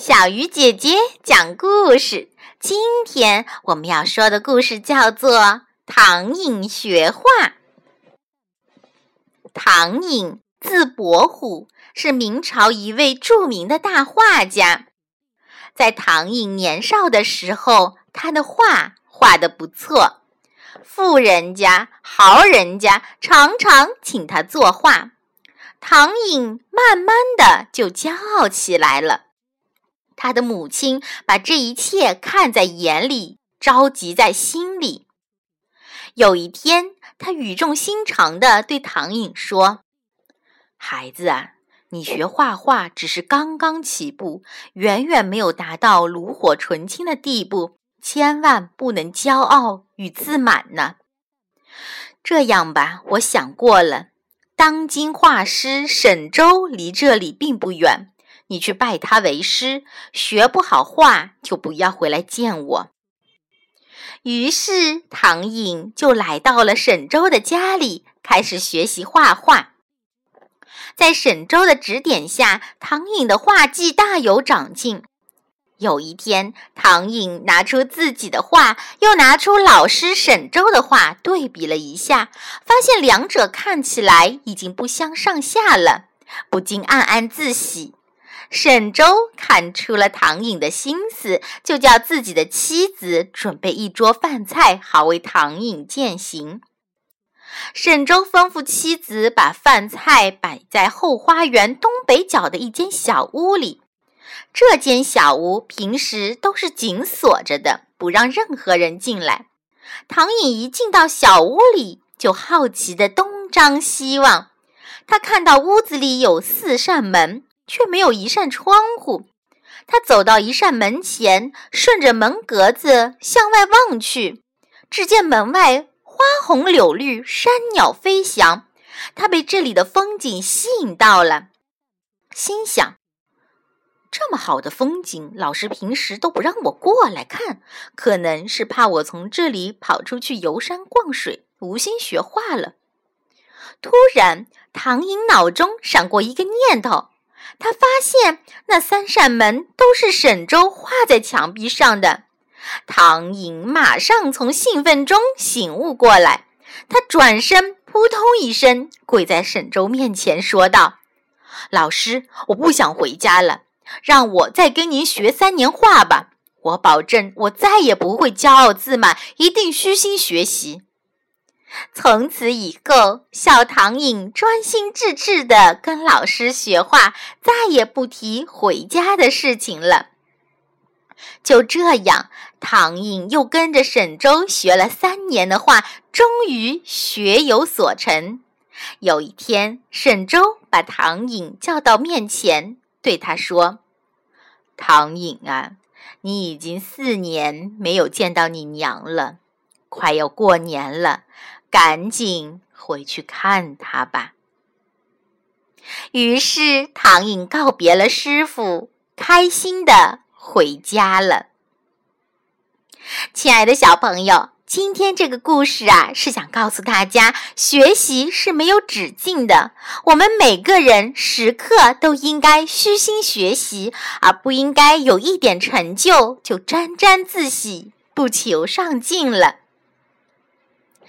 小鱼姐姐讲故事。今天我们要说的故事叫做《唐寅学画》。唐寅字伯虎，是明朝一位著名的大画家。在唐寅年少的时候，他的画画的不错，富人家、豪人家常常请他作画。唐寅慢慢的就骄傲起来了。他的母亲把这一切看在眼里，着急在心里。有一天，他语重心长地对唐寅说：“孩子啊，你学画画只是刚刚起步，远远没有达到炉火纯青的地步，千万不能骄傲与自满呢。这样吧，我想过了。”当今画师沈周离这里并不远，你去拜他为师。学不好画，就不要回来见我。于是唐寅就来到了沈周的家里，开始学习画画。在沈周的指点下，唐寅的画技大有长进。有一天，唐寅拿出自己的画，又拿出老师沈周的画，对比了一下，发现两者看起来已经不相上下了，不禁暗暗自喜。沈周看出了唐寅的心思，就叫自己的妻子准备一桌饭菜，好为唐寅饯行。沈周吩咐妻子把饭菜摆在后花园东北角的一间小屋里。这间小屋平时都是紧锁着的，不让任何人进来。唐寅一进到小屋里，就好奇地东张西望。他看到屋子里有四扇门，却没有一扇窗户。他走到一扇门前，顺着门格子向外望去，只见门外花红柳绿，山鸟飞翔。他被这里的风景吸引到了，心想。这么好的风景，老师平时都不让我过来看，可能是怕我从这里跑出去游山逛水，无心学画了。突然，唐寅脑中闪过一个念头，他发现那三扇门都是沈周画在墙壁上的。唐寅马上从兴奋中醒悟过来，他转身扑通一声跪在沈周面前，说道：“老师，我不想回家了。”让我再跟您学三年画吧，我保证我再也不会骄傲自满，一定虚心学习。从此以后，小唐寅专心致志地跟老师学画，再也不提回家的事情了。就这样，唐寅又跟着沈周学了三年的画，终于学有所成。有一天，沈周把唐寅叫到面前。对他说：“唐颖啊，你已经四年没有见到你娘了，快要过年了，赶紧回去看他吧。”于是唐颖告别了师傅，开心的回家了。亲爱的小朋友。今天这个故事啊，是想告诉大家，学习是没有止境的。我们每个人时刻都应该虚心学习，而不应该有一点成就就沾沾自喜、不求上进了。